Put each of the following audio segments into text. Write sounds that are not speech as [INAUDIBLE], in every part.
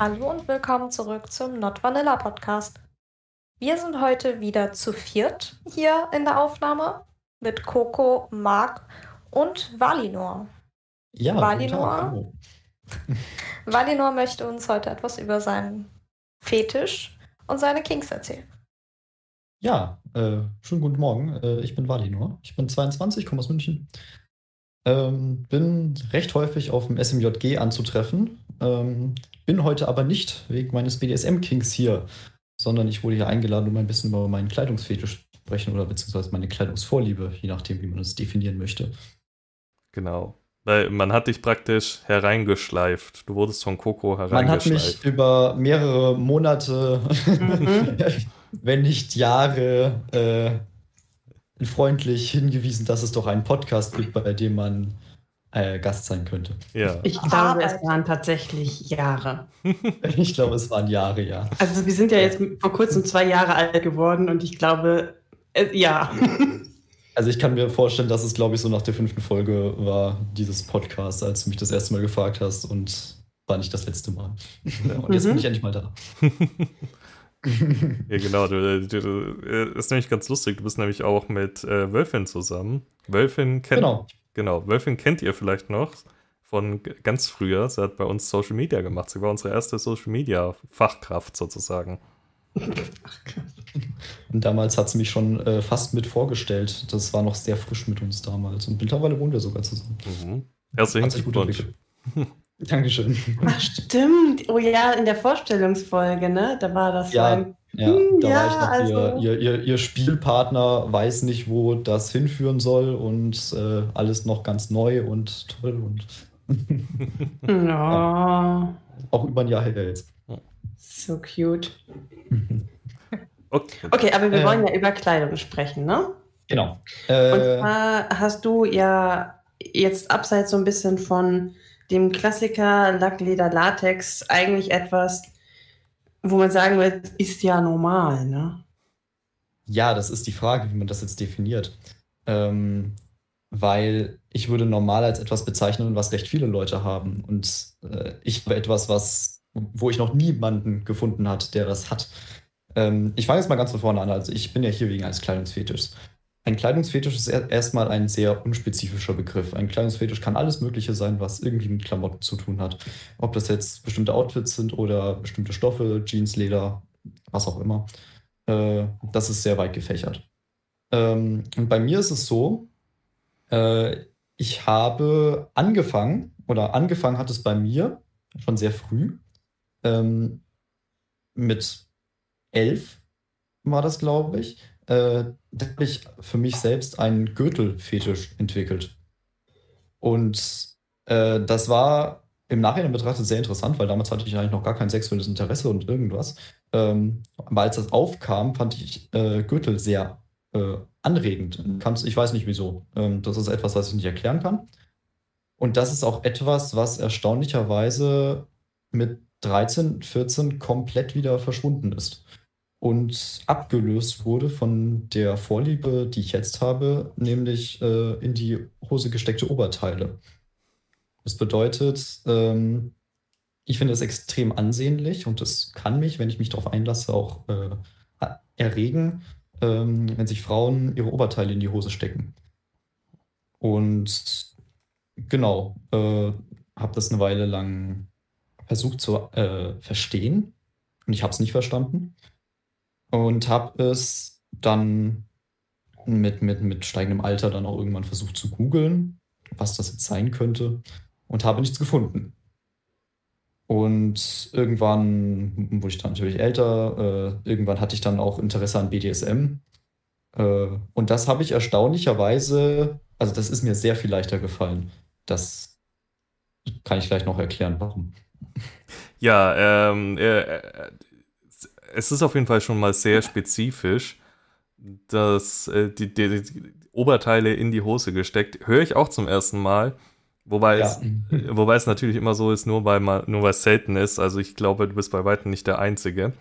Hallo und willkommen zurück zum Not Vanilla Podcast. Wir sind heute wieder zu viert hier in der Aufnahme mit Coco, Marc und Valinor. Ja, Valinor, [LAUGHS] Valinor möchte uns heute etwas über seinen Fetisch und seine Kings erzählen. Ja, äh, schönen guten Morgen. Äh, ich bin Valinor. Ich bin 22, komme aus München. Ähm, bin recht häufig auf dem SMJG anzutreffen. Ähm, bin heute aber nicht wegen meines BDSM-Kings hier, sondern ich wurde hier eingeladen, um ein bisschen über meinen Kleidungsfetisch zu sprechen oder beziehungsweise meine Kleidungsvorliebe, je nachdem, wie man es definieren möchte. Genau. Weil man hat dich praktisch hereingeschleift. Du wurdest von Coco Man hat hereingeschleift. mich über mehrere Monate, Mhm. [LAUGHS] wenn nicht Jahre, äh, freundlich hingewiesen, dass es doch einen Podcast gibt, bei dem man äh, Gast sein könnte. Ja. Ich glaube, Arbeit. es waren tatsächlich Jahre. [LAUGHS] Ich glaube, es waren Jahre, ja. Also wir sind ja jetzt vor kurzem zwei Jahre alt geworden und ich glaube, äh, ja. [LAUGHS] Also ich kann mir vorstellen, dass es, glaube ich, so nach der fünften Folge war, dieses Podcast, als du mich das erste Mal gefragt hast und war nicht das letzte Mal. Und jetzt Mhm. bin ich endlich mal da. [LAUGHS] Ja, genau. Du, du, du, äh, ist nämlich ganz lustig. Du bist nämlich auch mit äh, Wölfin zusammen. Wölfin kennt, Genau. Genau. Wölfin kennt ihr vielleicht noch von ganz früher. Sie hat bei uns Social Media gemacht. Sie war unsere erste Social Media Fachkraft sozusagen. Und damals hat sie mich schon äh, fast mit vorgestellt. Das war noch sehr frisch mit uns damals. Und mittlerweile wohnen wir sogar zusammen. Mhm. Herzlichen Glückwunsch. [LAUGHS] Dankeschön. Ach, stimmt. Oh ja, in der Vorstellungsfolge, ne? Da war das Ja. ein- Ja, Hm, da ja, war ich noch also- ihr, ihr, ihr, ihr Spielpartner, weiß nicht, wo das hinführen soll und äh, alles noch ganz neu und toll und [LAUGHS] Oh, auch über ein Jahr her jetzt. so cute. [LAUGHS] Okay. Okay, aber wir Äh. wollen ja über Kleidung sprechen, ne? Genau. Und Äh, zwar hast du ja jetzt abseits so ein bisschen von dem Klassiker Lackleder Latex eigentlich etwas, wo man sagen wird, ist ja normal, ne? Ja, das ist die Frage, wie man das jetzt definiert. Ähm, weil ich würde normal als etwas bezeichnen, was recht viele Leute haben. Und äh, ich habe etwas, was, wo ich noch niemanden gefunden hat, der das hat. Ähm, ich fange jetzt mal ganz von vorne an. Also ich bin ja hier wegen eines Kleidungsfetischs. Ein Kleidungsfetisch ist er- erstmal ein sehr unspezifischer Begriff. Ein Kleidungsfetisch kann alles Mögliche sein, was irgendwie mit Klamotten zu tun hat. Ob das jetzt bestimmte Outfits sind oder bestimmte Stoffe, Jeans, Leder, was auch immer. Äh, das ist sehr weit gefächert. Ähm, und bei mir ist es so, äh, ich habe angefangen, oder angefangen hat es bei mir schon sehr früh, ähm, mit elf war das, glaube ich. Äh, da habe ich für mich selbst einen Gürtelfetisch entwickelt. Und äh, das war im Nachhinein betrachtet sehr interessant, weil damals hatte ich eigentlich noch gar kein sexuelles Interesse und irgendwas. Ähm, aber als das aufkam, fand ich äh, Gürtel sehr äh, anregend. Ich weiß nicht wieso. Ähm, das ist etwas, was ich nicht erklären kann. Und das ist auch etwas, was erstaunlicherweise mit 13, 14 komplett wieder verschwunden ist. Und abgelöst wurde von der Vorliebe, die ich jetzt habe, nämlich äh, in die Hose gesteckte Oberteile. Das bedeutet, ähm, ich finde es extrem ansehnlich und es kann mich, wenn ich mich darauf einlasse, auch äh, erregen, ähm, wenn sich Frauen ihre Oberteile in die Hose stecken. Und genau, äh, habe das eine Weile lang versucht zu äh, verstehen und ich habe es nicht verstanden und habe es dann mit, mit, mit steigendem Alter dann auch irgendwann versucht zu googeln, was das jetzt sein könnte und habe nichts gefunden. Und irgendwann wurde ich dann natürlich älter, äh, irgendwann hatte ich dann auch Interesse an BDSM. Äh, und das habe ich erstaunlicherweise, also das ist mir sehr viel leichter gefallen. Das kann ich gleich noch erklären, warum. Ja, ähm, äh, äh, es ist auf jeden Fall schon mal sehr spezifisch, dass äh, die, die, die Oberteile in die Hose gesteckt. Höre ich auch zum ersten Mal. Wobei, Ja. es, äh, wobei es natürlich immer so ist, nur weil man, nur weil es selten ist. Also ich glaube, du bist bei weitem nicht der Einzige.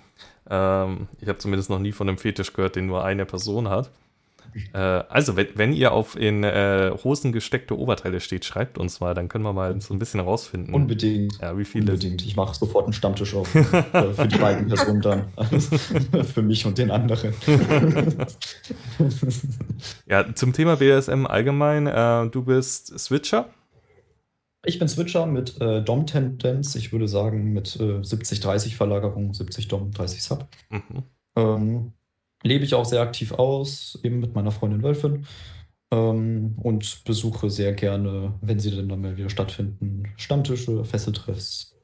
Ähm, ich habe zumindest noch nie von einem Fetisch gehört, den nur eine Person hat. Äh, also, wenn, wenn ihr auf in äh, Hosen gesteckte Oberteile steht, schreibt uns mal, dann können wir mal so ein bisschen rausfinden. Unbedingt. Ja, wie viele. Unbedingt. Ich mache sofort einen Stammtisch auf. äh, für die beiden Personen dann. [LAUGHS] für mich und den anderen. [LAUGHS] Ja, zum Thema BSM allgemein, äh, du bist Switcher. Ich bin Switcher mit äh, Dom-Tendenz. Ich würde sagen mit äh, 70-30 Verlagerung, 70 Dom, 30 Sub. Mhm. Ähm, lebe ich auch sehr aktiv aus, eben mit meiner Freundin Wölfin. Ähm, und besuche sehr gerne, wenn sie denn dann mal wieder stattfinden, Stammtische, Fesseltreffs,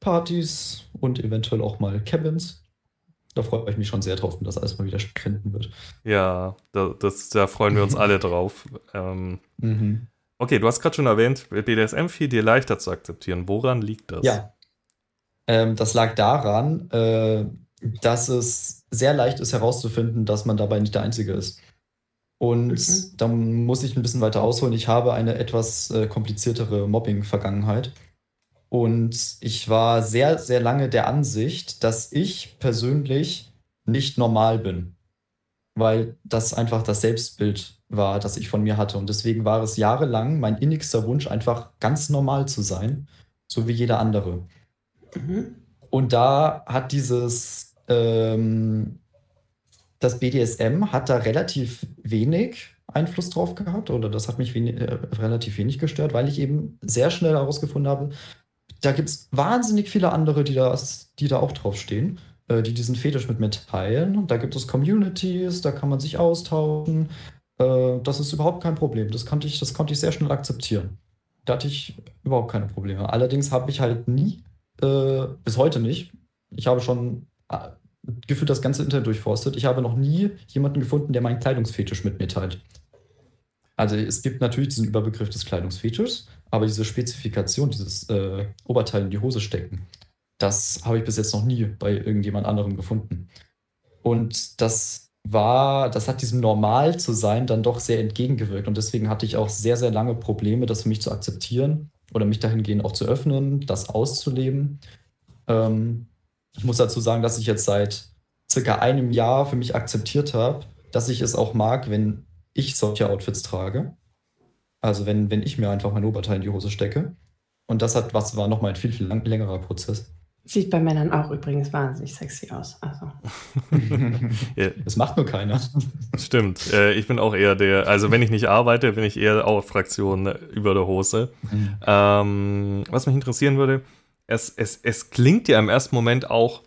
Partys und eventuell auch mal Cabins. Da freue ich mich schon sehr drauf, wenn das alles mal wieder stattfinden wird. Ja, da, das, da freuen wir uns alle [LAUGHS] drauf. Ähm, Mhm. okay, du hast gerade schon erwähnt, BDSM fiel dir leichter zu akzeptieren. Woran liegt das? Ja. Ähm, das lag daran, äh, dass es sehr leicht ist herauszufinden, dass man dabei nicht der Einzige ist. Und Mhm. da muss ich ein bisschen weiter ausholen. Ich habe eine etwas äh, kompliziertere Mobbing-Vergangenheit. Und ich war sehr, sehr lange der Ansicht, dass ich persönlich nicht normal bin. Weil das einfach das Selbstbild war, das ich von mir hatte. Und deswegen war es jahrelang mein innigster Wunsch, einfach ganz normal zu sein, so wie jeder andere. Mhm. Und da hat dieses, ähm, das BDSM hat da relativ wenig Einfluss drauf gehabt oder das hat mich wenig, äh, relativ wenig gestört, weil ich eben sehr schnell herausgefunden habe, da gibt es wahnsinnig viele andere, die, das, die da auch draufstehen, äh, die diesen Fetisch mit mir teilen. Da gibt es Communities, da kann man sich austauschen. Äh, das ist überhaupt kein Problem. Das konnte ich, das konnte ich sehr schnell akzeptieren. Da hatte ich überhaupt keine Probleme. Allerdings habe ich halt nie äh, bis heute nicht. Ich habe schon äh, gefühlt das ganze Internet durchforstet. Ich habe noch nie jemanden gefunden, der meinen Kleidungsfetisch mit mir teilt. Also es gibt natürlich diesen Überbegriff des Kleidungsfetischs, aber diese Spezifikation, dieses äh, Oberteil in die Hose stecken, das habe ich bis jetzt noch nie bei irgendjemand anderem gefunden. Und das war, das hat diesem Normal zu sein dann doch sehr entgegengewirkt. Und deswegen hatte ich auch sehr, sehr lange Probleme, das für mich zu akzeptieren oder mich dahingehend auch zu öffnen, das auszuleben. Ähm, ich muss dazu sagen, dass ich jetzt seit circa einem Jahr für mich akzeptiert habe, dass ich es auch mag, wenn ich solche Outfits trage. Also wenn, wenn ich mir einfach mein Oberteil in die Hose stecke. Und das hat was war nochmal ein viel, viel lang, längerer Prozess. Sieht bei Männern auch übrigens wahnsinnig sexy aus. Also. [LAUGHS] Ja, Das macht nur keiner. stimmt. Äh, ich bin auch eher der, also wenn ich nicht arbeite, bin ich eher auch Fraktion über der Hose. Ähm, was mich interessieren würde, es, es, es klingt ja im ersten Moment auch,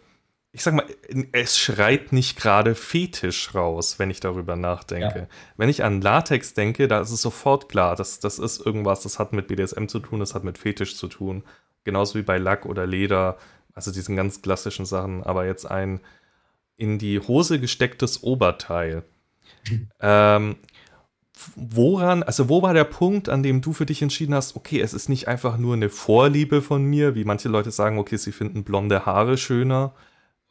ich sag mal, es schreit nicht gerade Fetisch raus, wenn ich darüber nachdenke. Ja. Wenn ich an Latex denke, da ist es sofort klar, das, das ist irgendwas, das hat mit BDSM zu tun, das hat mit Fetisch zu tun. Genauso wie bei Lack oder Leder, also diesen ganz klassischen Sachen. Aber jetzt ein in die Hose gestecktes Oberteil. ähm, woran, also wo war der Punkt, an dem du für dich entschieden hast, okay, es ist nicht einfach nur eine Vorliebe von mir, wie manche Leute sagen, okay, sie finden blonde Haare schöner,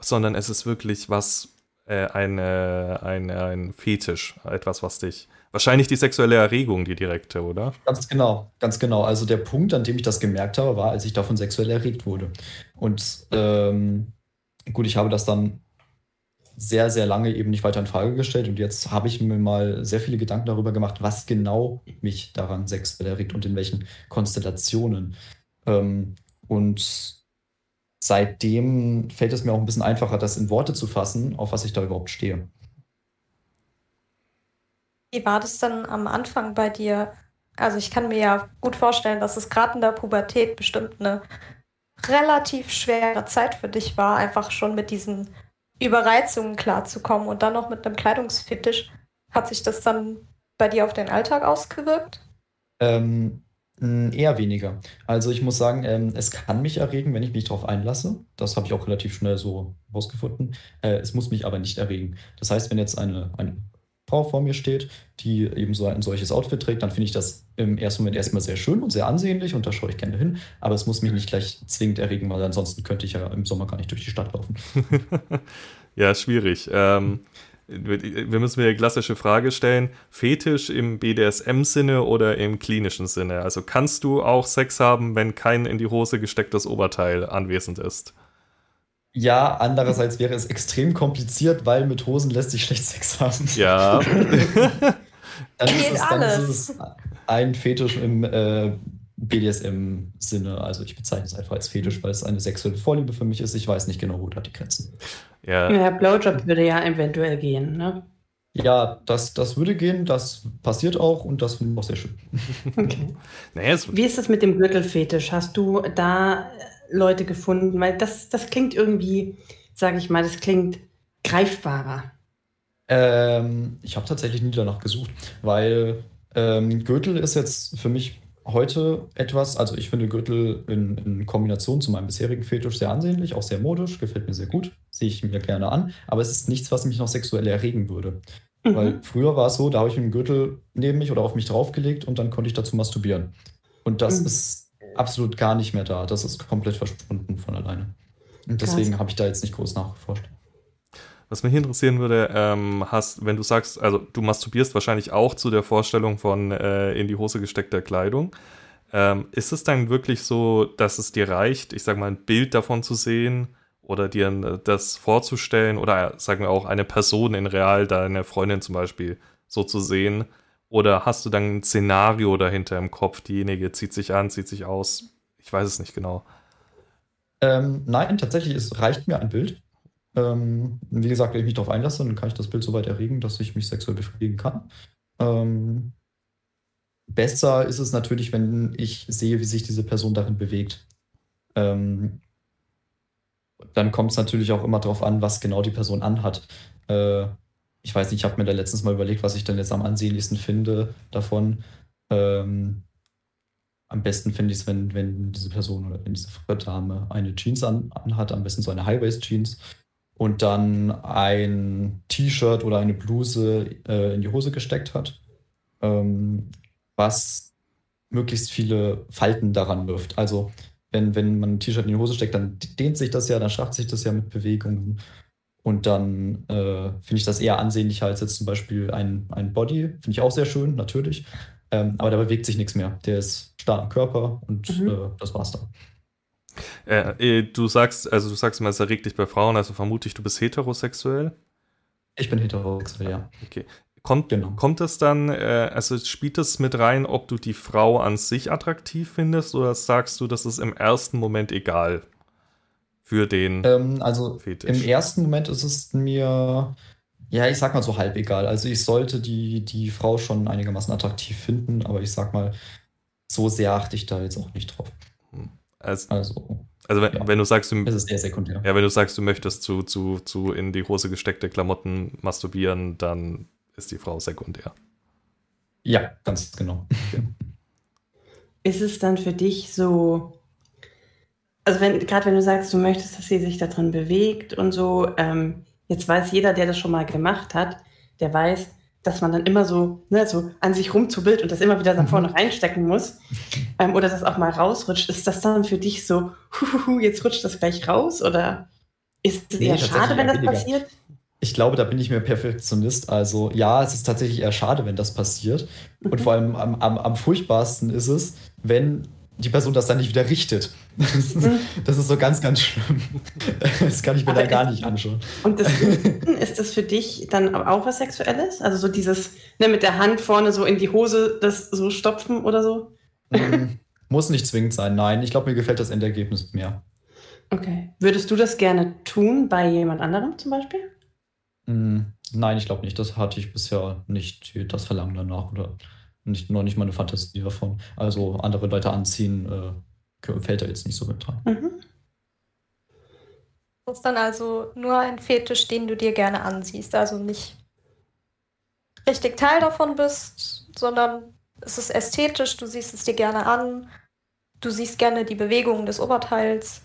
sondern es ist wirklich was, äh, eine, eine, ein Fetisch, etwas, was dich, wahrscheinlich die sexuelle Erregung, die direkte, oder? Ganz genau, ganz genau. Also der Punkt, an dem ich das gemerkt habe, war, als ich davon sexuell erregt wurde. Und ähm, gut, ich habe das dann sehr, sehr lange eben nicht weiter in Frage gestellt. Und jetzt habe ich mir mal sehr viele Gedanken darüber gemacht, was genau mich daran sexuell erregt und in welchen Konstellationen. Ähm, und seitdem fällt es mir auch ein bisschen einfacher, das in Worte zu fassen, auf was ich da überhaupt stehe. Wie war das denn am Anfang bei dir? Also ich kann mir ja gut vorstellen, dass es gerade in der Pubertät bestimmt eine relativ schwere Zeit für dich war, einfach schon mit diesen Überreizungen klarzukommen und dann noch mit einem Kleidungsfetisch. Hat sich das dann bei dir auf den Alltag ausgewirkt? Ähm, eher weniger. Also ich muss sagen, ähm, es kann mich erregen, wenn ich mich darauf einlasse. Das habe ich auch relativ schnell so rausgefunden. Äh, es muss mich aber nicht erregen. Das heißt, wenn jetzt eine, eine Frau vor mir steht, die eben so ein solches Outfit trägt, dann finde ich das im ersten Moment erstmal sehr schön und sehr ansehnlich und da schaue ich gerne hin. Aber es muss mich nicht gleich zwingend erregen, weil ansonsten könnte ich ja im Sommer gar nicht durch die Stadt laufen. [LAUGHS] ja, schwierig. Ähm, wir müssen mir die klassische Frage stellen: Fetisch im BDSM-Sinne oder im klinischen Sinne? Also kannst du auch Sex haben, wenn kein in die Hose gestecktes Oberteil anwesend ist? Ja, andererseits wäre es extrem kompliziert, weil mit Hosen lässt sich schlecht Sex haben. Ja. [LAUGHS] Dann ist, Geht es, dann ist alles. es ein Fetisch im äh, BDSM-Sinne. Also ich bezeichne es einfach als Fetisch, weil es eine sexuelle Vorliebe für mich ist. Ich weiß nicht genau, wo da die Grenzen. ja. Ja, Blowjob würde ja eventuell gehen, ne? Ja, das, das würde gehen, das passiert auch und das finde ich auch sehr schön. Okay. [LAUGHS] Naja, Wie ist das mit dem Gürtelfetisch? Hast du da Leute gefunden? Weil das, das klingt irgendwie, sage ich mal, das klingt greifbarer. Ähm, ich habe tatsächlich nie danach gesucht, weil ähm, Gürtel ist jetzt für mich heute etwas, also ich finde Gürtel in, in Kombination zu meinem bisherigen Fetisch sehr ansehnlich, auch sehr modisch, gefällt mir sehr gut, sehe ich mir gerne an, aber es ist nichts, was mich noch sexuell erregen würde. Mhm. Weil früher war es so, da habe ich einen Gürtel neben mich oder auf mich draufgelegt und dann konnte ich dazu masturbieren. Und das Mhm. ist absolut gar nicht mehr da. Das ist komplett verschwunden von alleine. Und deswegen habe ich da jetzt nicht groß nachgeforscht. Was mich interessieren würde, ähm, hast, wenn du sagst, also du masturbierst wahrscheinlich auch zu der Vorstellung von äh, in die Hose gesteckter Kleidung. Ähm, ist es dann wirklich so, dass es dir reicht, ich sag mal, ein Bild davon zu sehen oder dir äh, das vorzustellen oder sagen wir auch eine Person in real, deine Freundin zum Beispiel, so zu sehen? Oder hast du dann ein Szenario dahinter im Kopf, diejenige zieht sich an, zieht sich aus? Ich weiß es nicht genau. Ähm, nein, tatsächlich, es reicht mir ein Bild. Ähm, wie gesagt, wenn ich mich darauf einlasse, dann kann ich das Bild so weit erregen, dass ich mich sexuell befriedigen kann. Ähm, besser ist es natürlich, wenn ich sehe, wie sich diese Person darin bewegt. Ähm, dann kommt es natürlich auch immer darauf an, was genau die Person anhat. Äh, ich weiß nicht, ich habe mir da letztens mal überlegt, was ich dann jetzt am ansehnlichsten finde davon. Ähm, am besten finde ich es, wenn, wenn diese Person oder wenn diese Dame eine Jeans an, anhat, am besten so eine High-Waist-Jeans und dann ein T-Shirt oder eine Bluse äh, in die Hose gesteckt hat, ähm, was möglichst viele Falten daran wirft. Also wenn, wenn man ein T-Shirt in die Hose steckt, dann dehnt sich das ja, dann schafft sich das ja mit Bewegungen. Und dann äh, finde ich das eher ansehnlicher als jetzt zum Beispiel ein, ein Body. Finde ich auch sehr schön, natürlich. Ähm, aber da bewegt sich nichts mehr. Der ist starr am Körper und Mhm. äh, das war's dann. Äh, äh, du sagst, also du sagst immer, es erregt dich bei Frauen, also vermute ich, du bist heterosexuell. Ich bin heterosexuell, ja. Okay. Kommt, Genau. kommt das dann, äh, also spielt das mit rein, ob du die Frau an sich attraktiv findest oder sagst du, das ist im ersten Moment egal für den Ähm, also Fetisch? im ersten Moment ist es mir, ja, ich sag mal so halb egal. Also ich sollte die, die Frau schon einigermaßen attraktiv finden, aber ich sag mal, so sehr achte ich da jetzt auch nicht drauf. Also, Also also wenn, ja. wenn du sagst, du, es ist sehr sekundär. ja, wenn du sagst, du möchtest zu, zu, zu in die Hose gesteckte Klamotten masturbieren, dann ist die Frau sekundär. Ja, ganz genau. [LAUGHS] Ist es dann für dich so, also wenn, gerade wenn du sagst, du möchtest, dass sie sich da drin bewegt und so, ähm, jetzt weiß jeder, der das schon mal gemacht hat, der weiß, dass man dann immer so, ne, so an sich rumzubild und das immer wieder nach vorne reinstecken muss. Ähm, oder das auch mal rausrutscht. Ist das dann für dich so, huhuhu, jetzt rutscht das gleich raus? Oder ist es Nee, eher schade, wenn das weniger. passiert? Ich glaube, da bin ich mehr Perfektionist. Also ja, es ist tatsächlich eher schade, wenn das passiert. Und Mhm. vor allem am, am, am furchtbarsten ist es, wenn die Person das dann nicht wieder richtet. Mhm. [LAUGHS] Das ist so ganz, ganz schlimm. Das kann ich mir Aber dann gar nicht anschauen. Und das [LAUGHS] ist das für dich dann auch was Sexuelles? Also so dieses, ne, mit der Hand vorne so in die Hose, das so stopfen oder so? Mm, Muss nicht zwingend sein, nein. Ich glaube, mir gefällt das Endergebnis mehr. Okay. Würdest du das gerne tun bei jemand anderem zum Beispiel? Mm, Nein, ich glaube nicht. Das hatte ich bisher nicht das Verlangen danach oder nicht, noch nicht mal eine Fantasie davon. Also andere Leute anziehen, äh, fällt da jetzt nicht so mit rein. Mhm. Das ist dann also nur ein Fetisch, den du dir gerne ansiehst. Also nicht richtig Teil davon bist, sondern es ist ästhetisch, du siehst es dir gerne an, du siehst gerne die Bewegungen des Oberteils.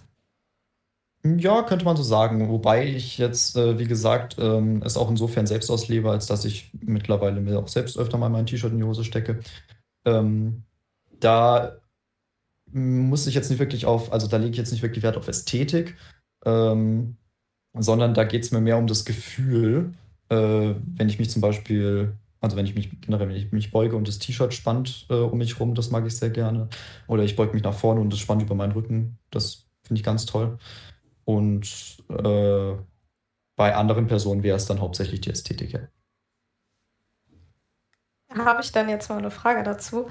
Ja, könnte man so sagen. Wobei ich jetzt, äh, wie gesagt, ähm, es auch insofern selbst auslebe, als dass ich mittlerweile mir auch selbst öfter mal mein T-Shirt in die Hose stecke. Ähm, da muss ich jetzt nicht wirklich auf, also da lege ich jetzt nicht wirklich Wert auf Ästhetik, ähm, sondern da geht es mir mehr um das Gefühl, äh, wenn ich mich zum Beispiel, also wenn ich mich generell, wenn ich mich beuge und das T-Shirt spannt äh, um mich rum, das mag ich sehr gerne. Oder ich beuge mich nach vorne und es spannt über meinen Rücken, das finde ich ganz toll. Und äh, bei anderen Personen wäre es dann hauptsächlich die Ästhetik. Ja. Habe ich dann jetzt mal eine Frage dazu.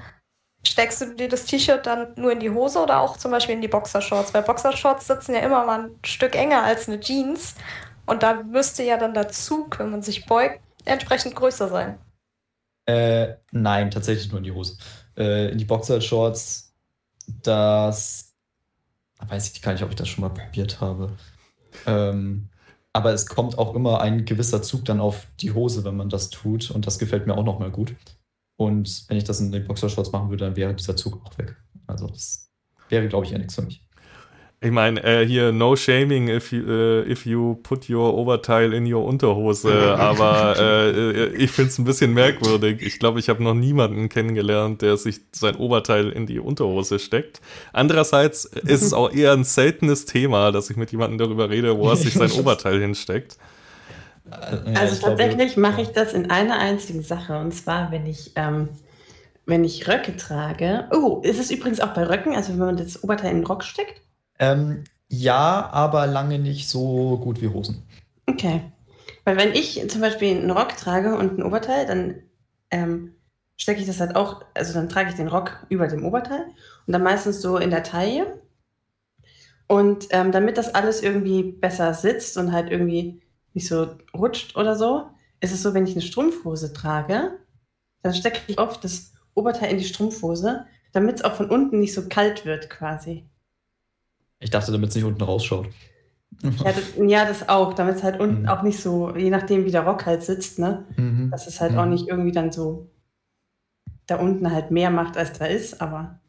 Steckst du dir das T-Shirt dann nur in die Hose oder auch zum Beispiel in die Boxershorts? Weil Boxershorts sitzen ja immer mal ein Stück enger als eine Jeans. Und da müsste ja dann der Zug, wenn man sich beugt, entsprechend größer sein. Äh, nein, tatsächlich nur in die Hose. Äh, in die Boxershorts, das weiß ich gar nicht, ob ich das schon mal probiert habe. Ähm, aber es kommt auch immer ein gewisser Zug dann auf die Hose, wenn man das tut. Und das gefällt mir auch nochmal gut. Und wenn ich das in den Boxershorts machen würde, dann wäre dieser Zug auch weg. Also das wäre, glaube ich, ja nichts für mich. Ich meine, äh, hier no shaming if you, uh, if you put your Oberteil in your Unterhose, [LAUGHS] aber äh, ich finde es ein bisschen merkwürdig. Ich glaube, ich habe noch niemanden kennengelernt, der sich sein Oberteil in die Unterhose steckt. Andererseits ist es auch eher ein seltenes Thema, dass ich mit jemandem darüber rede, wo [LAUGHS] er sich sein Oberteil hinsteckt. Also tatsächlich mache ich das in einer einzigen Sache und zwar, wenn ich ähm, wenn ich Röcke trage. Oh, ist es übrigens auch bei Röcken, also wenn man das Oberteil in den Rock steckt? Ähm, ja, aber lange nicht so gut wie Hosen. Okay. Weil wenn ich zum Beispiel einen Rock trage und ein Oberteil, dann ähm, stecke ich das halt auch, also dann trage ich den Rock über dem Oberteil und dann meistens so in der Taille. Und ähm, damit das alles irgendwie besser sitzt und halt irgendwie nicht so rutscht oder so, ist es so, wenn ich eine Strumpfhose trage, dann stecke ich oft das Oberteil in die Strumpfhose, damit es auch von unten nicht so kalt wird quasi. Ich dachte, damit es nicht unten rausschaut. Ja, das, ja, das auch, damit es halt unten mhm. auch nicht so, je nachdem wie der Rock halt sitzt, ne? Mhm. Dass es halt mhm. auch nicht irgendwie dann so da unten halt mehr macht, als da ist, aber.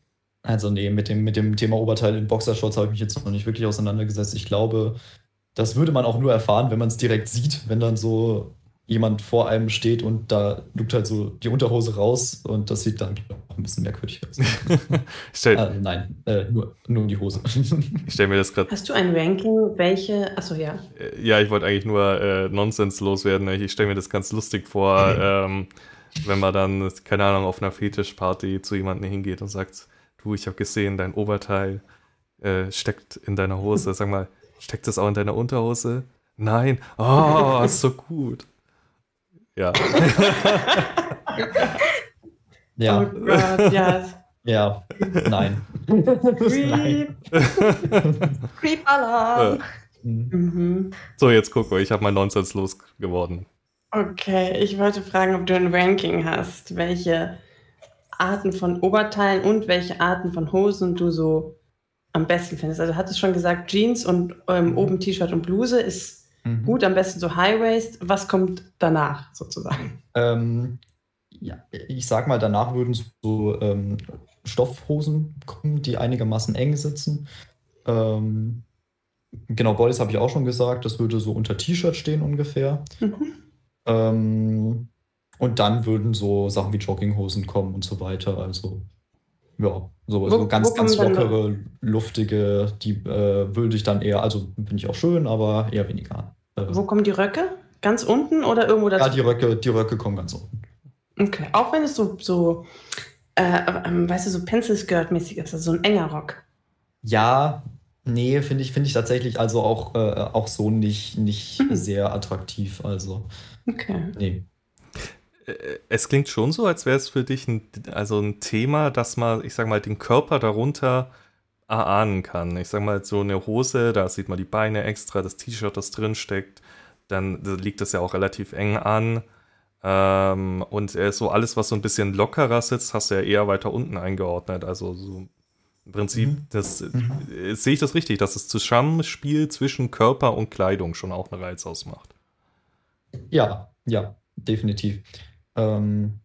Also nee, mit dem, mit dem Thema Oberteil in Boxershorts habe ich mich jetzt noch nicht wirklich auseinandergesetzt. Ich glaube, das würde man auch nur erfahren, wenn man es direkt sieht, wenn dann so jemand vor einem steht und da lugt halt so die Unterhose raus und das sieht dann auch ein bisschen merkwürdig aus. [LAUGHS] stell, ah, nein, äh, nur, nur die Hose. [LAUGHS] ich stelle mir das gerade. Hast du ein Ranking, welche? Achso, ja. Äh, ja, ich wollte eigentlich nur äh, Nonsens loswerden. Ich stelle mir das ganz lustig vor, mhm. ähm, wenn man dann, keine Ahnung, auf einer Fetischparty zu jemandem hingeht und sagt: Du, ich habe gesehen, dein Oberteil äh, steckt in deiner Hose. Sag mal, steckt das auch in deiner Unterhose? Nein. Oh, [LAUGHS] ist so gut. Ja. [LAUGHS] ja. Oh Gott, ja. Ja, nein. Creep. [LAUGHS] Creep-Alarm. Mhm. So, jetzt guck mal, ich habe mein Nonsens losgeworden. Okay, ich wollte fragen, ob du ein Ranking hast, welche Arten von Oberteilen und welche Arten von Hosen du so am besten findest. Also, du hattest schon gesagt, Jeans und ähm, mhm. oben T-Shirt und Bluse ist Mhm. Gut, am besten so High Waist. Was kommt danach sozusagen? Ähm, ja, ich sag mal, danach würden so ähm, Stoffhosen kommen, die einigermaßen eng sitzen. Ähm, genau, Bodies habe ich auch schon gesagt, das würde so unter T-Shirt stehen ungefähr. Mhm. Ähm, und dann würden so Sachen wie Jogginghosen kommen und so weiter. Also ja, so, wo, so ganz, ganz lockere, luftige, die äh, würde ich dann eher, also finde ich auch schön, aber eher weniger wo kommen die Röcke? Ganz unten oder irgendwo dazu? Ja, die Röcke, die Röcke kommen ganz unten. Okay, auch wenn es so, so äh, ähm, weißt du, so Pencil Skirt-mäßig ist, also so ein enger Rock. Ja, nee, finde ich, find ich tatsächlich also auch, äh, auch so nicht, nicht mhm. sehr attraktiv. Also, okay. Nee. Äh, es klingt schon so, als wäre es für dich ein, also ein Thema, dass man, ich sag mal, den Körper darunter erahnen kann. Ich sag mal, so eine Hose, da sieht man die Beine extra, das T-Shirt, das drin steckt, dann liegt das ja auch relativ eng an. Ähm, und so alles, was so ein bisschen lockerer sitzt, hast du ja eher weiter unten eingeordnet. Also so im Prinzip, mhm. das mhm. Äh, sehe ich das richtig, dass das Zusammenspiel zwischen Körper und Kleidung schon auch einen Reiz ausmacht. Ja, ja, definitiv. Ähm,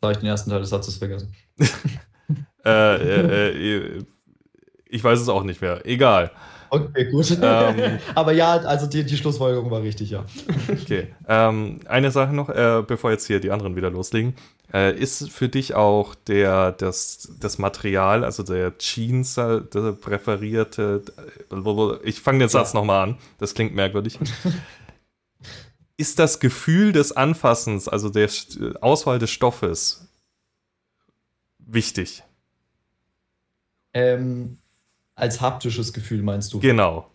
da habe ich den ersten Teil des Satzes vergessen. [LAUGHS] Äh, äh, äh, ich weiß es auch nicht mehr. Egal. Okay, gut. Ähm, [LAUGHS] Aber ja, also die, die Schlussfolgerung war richtig, ja. Okay. Ähm, eine Sache noch, äh, bevor jetzt hier die anderen wieder loslegen. Äh, ist für dich auch der, das, das Material, also der Jeans, äh, der präferierte, ich fange den Satz ja. nochmal an, das klingt merkwürdig. ist das Gefühl des Anfassens, also der Auswahl des Stoffes, wichtig? Ähm, als haptisches Gefühl meinst du? Genau.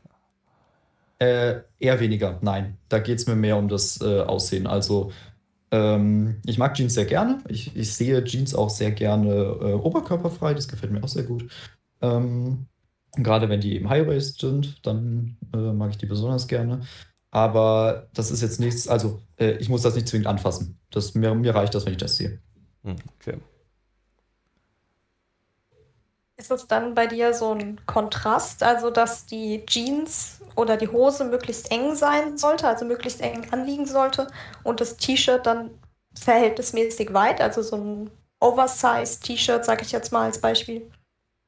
Äh, eher weniger, nein. Da geht es mir mehr um das äh, Aussehen. Also, ähm, ich mag Jeans sehr gerne. Ich, ich sehe Jeans auch sehr gerne äh, oberkörperfrei. Das gefällt mir auch sehr gut. Ähm, gerade wenn die eben High-Waist sind, dann äh, mag ich die besonders gerne. Aber das ist jetzt nichts, also äh, ich muss das nicht zwingend anfassen. Das, mir, mir reicht das, wenn ich das sehe. Hm, Okay. Ist es dann bei dir so ein Kontrast, also dass die Jeans oder die Hose möglichst eng sein sollte, also möglichst eng anliegen sollte und das T-Shirt dann verhältnismäßig weit, also so ein Oversize-T-Shirt, sage ich jetzt mal als Beispiel?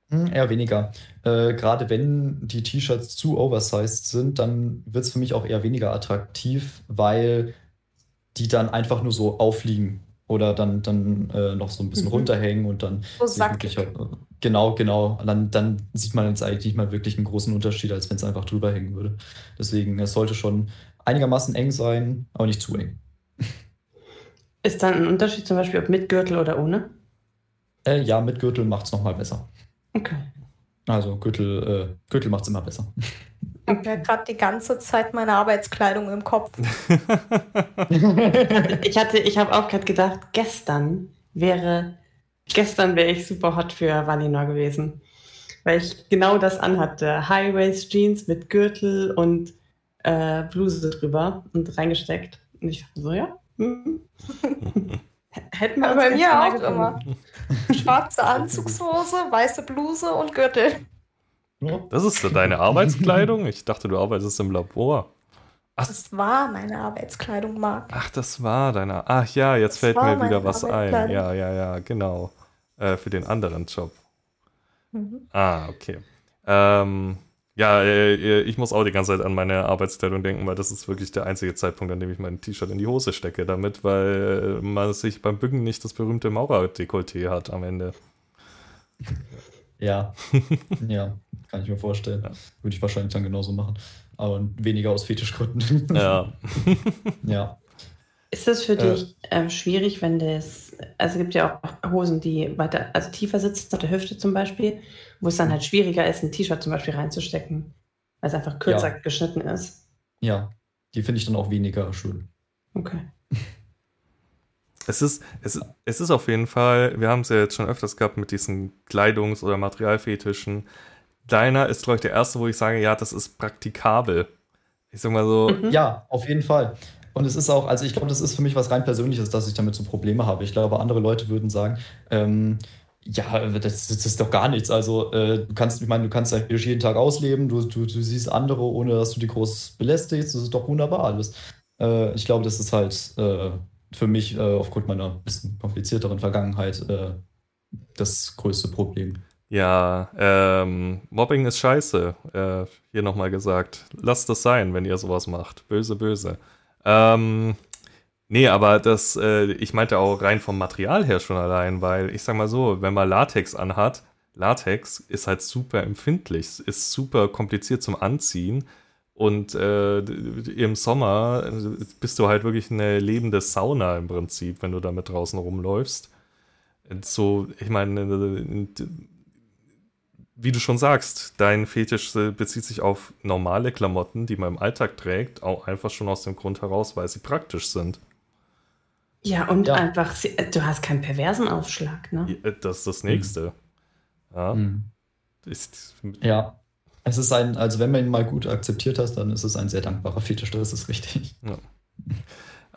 Hm, eher weniger. Äh, gerade wenn die T-Shirts zu oversized sind, dann wird es für mich auch eher weniger attraktiv, weil die dann einfach nur so aufliegen oder dann, dann äh, noch so ein bisschen Mhm. runterhängen und dann So wirklich, genau, genau. Dann, dann sieht man jetzt eigentlich nicht mal wirklich einen großen Unterschied, als wenn es einfach drüber hängen würde. Deswegen, es sollte schon einigermaßen eng sein, aber nicht zu eng. [LAUGHS] Ist dann ein Unterschied zum Beispiel, ob mit Gürtel oder ohne? Äh, ja, mit Gürtel macht es nochmal besser. Okay. Also Gürtel, äh, Gürtel macht es immer besser. [LAUGHS] Ich habe ja gerade die ganze Zeit meine Arbeitskleidung im Kopf. [LAUGHS] Ich hatte, ich habe auch gerade gedacht, gestern wäre, gestern wäre ich super hot für Valinor gewesen. Weil ich genau das anhatte. High-Waist-Jeans mit Gürtel und äh, Bluse drüber und reingesteckt. Und ich dachte so, ja. hm. [LAUGHS] Hätten wir Ja, uns bei mir auch immer. Schwarze Anzugshose, weiße Bluse und Gürtel. Das ist deine [LAUGHS] Arbeitskleidung? Ich dachte, du arbeitest im Labor. Ach, Das war meine Arbeitskleidung, Marc. ach das war deine. Ach ja, jetzt Das fällt mir wieder was ein. Ja, ja, ja, genau. Äh, für den anderen Job. Mhm. Ah, okay. Ähm, ja, äh, ich muss auch die ganze Zeit an meine Arbeitskleidung denken, weil das ist wirklich der einzige Zeitpunkt, an dem ich mein T-Shirt in die Hose stecke, damit, weil äh, man sich beim Bücken nicht das berühmte Maurerdekolleté hat am Ende. Ja, [LAUGHS] ja, kann ich mir vorstellen. Würde ich wahrscheinlich dann genauso machen. Aber weniger aus Fetischgründen. [LAUGHS] Ja. Ja. Ist es für Äh. dich ähm, schwierig, wenn das, also es gibt ja auch Hosen, die weiter, also tiefer sitzen, auf der Hüfte zum Beispiel, wo es dann halt schwieriger ist, ein T-Shirt zum Beispiel reinzustecken, weil es einfach kürzer Ja. geschnitten ist. Ja, die finde ich dann auch weniger schön. Okay. [LAUGHS] Es ist, es, es ist auf jeden Fall, wir haben es ja jetzt schon öfters gehabt mit diesen Kleidungs- oder Materialfetischen. Deiner ist, glaube ich, der erste, wo ich sage, ja, das ist praktikabel. Ich sag mal so, Mhm. Ja, auf jeden Fall. Und es ist auch, also ich glaube, das ist für mich was rein Persönliches, dass ich damit so Probleme habe. Ich glaube, andere Leute würden sagen, ähm, ja, das, das ist doch gar nichts. Also äh, du kannst, ich meine, du kannst eigentlich jeden Tag ausleben, du, du, du siehst andere, ohne dass du die groß belästigst. Das ist doch wunderbar alles. Äh, ich glaube, das ist halt äh, für mich äh, aufgrund meiner bisschen komplizierteren Vergangenheit äh, das größte Problem. Ja, ähm, Mobbing ist scheiße. Äh, hier nochmal gesagt. Lasst das sein, wenn ihr sowas macht. Böse, böse. Ähm, nee, aber das, äh, ich meinte auch rein vom Material her schon allein, weil ich sag mal so, wenn man Latex anhat, Latex ist halt super empfindlich, ist super kompliziert zum Anziehen. Und äh, im Sommer äh, bist du halt wirklich eine lebende Sauna im Prinzip, wenn du damit draußen rumläufst. So, ich meine, wie du schon sagst, dein Fetisch bezieht sich auf normale Klamotten, die man im Alltag trägt, auch einfach schon aus dem Grund heraus, weil sie praktisch sind. Ja, und Ja. einfach, äh, du hast keinen perversen Aufschlag, ne? Äh, Das ist das Nächste. Ja, Mhm. ist, Ja. Es ist ein, also wenn man ihn mal gut akzeptiert hat, dann ist es ein sehr dankbarer Fetisch, das ist richtig.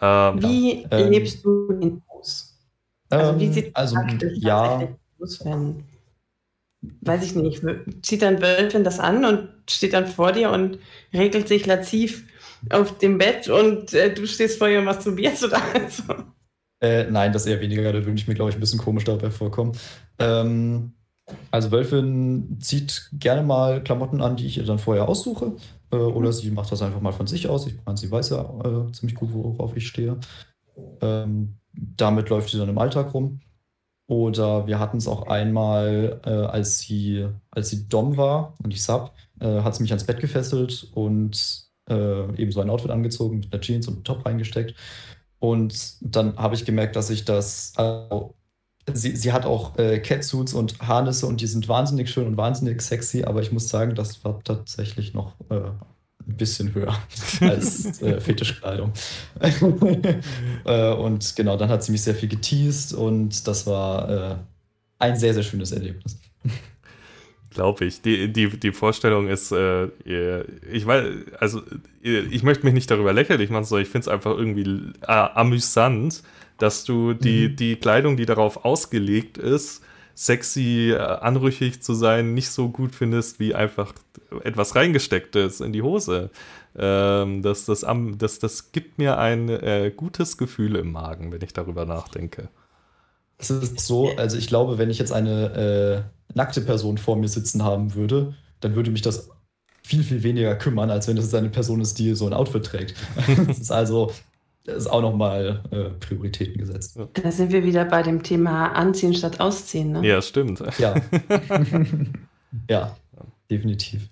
ähm, Wie ähm, lebst du den aus? Also, wie Ähm, sieht also, praktisch ja, tatsächlich aus, wenn, weiß ich nicht, zieht dann Wölfin das an und steht dann vor dir und regelt sich lativ auf dem Bett und äh, du stehst vor ihr und masturbierst oder [LAUGHS] so? Äh, nein, das eher weniger. Da würde ich mir, glaube ich, ein bisschen komisch dabei vorkommen. Ähm, also Wölfin zieht gerne mal Klamotten an, die ich ihr dann vorher aussuche. Äh, oder sie macht das einfach mal von sich aus. Ich meine, sie weiß ja äh, ziemlich gut, worauf ich stehe. Ähm, damit läuft sie dann im Alltag rum. Oder wir hatten es auch einmal, äh, als sie, als sie Dom war und ich Sub, äh, hat sie mich ans Bett gefesselt und äh, eben so ein Outfit angezogen mit einer Jeans und einem Top reingesteckt. Und dann habe ich gemerkt, dass ich das, also sie, sie hat auch äh, Catsuits und Harnisse und die sind wahnsinnig schön und wahnsinnig sexy, aber ich muss sagen, das war tatsächlich noch äh, ein bisschen höher [LAUGHS] als äh, Fetischkleidung. [LAUGHS] äh, und genau, dann hat sie mich sehr viel geteased und das war äh, ein sehr, sehr schönes Erlebnis. Glaube ich. Die, die, die Vorstellung ist, äh, ich weiß, also ich möchte mich nicht darüber lächerlich machen, sondern ich finde es einfach irgendwie äh, amüsant, dass du die, mhm. die Kleidung, die darauf ausgelegt ist, sexy, äh, anrüchig zu sein, nicht so gut findest, wie einfach etwas reingestecktes in die Hose. Ähm, das, das, das, das gibt mir ein äh, gutes Gefühl im Magen, wenn ich darüber nachdenke. Es ist so, also ich glaube, wenn ich jetzt eine äh, nackte Person vor mir sitzen haben würde, dann würde mich das viel, viel weniger kümmern, als wenn es eine Person ist, die so ein Outfit trägt. [LAUGHS] das ist also, das ist auch nochmal äh, Prioritäten gesetzt. Da sind wir wieder bei dem Thema Anziehen statt Ausziehen, ne? Ja, stimmt. Ja. [LAUGHS] ja, definitiv.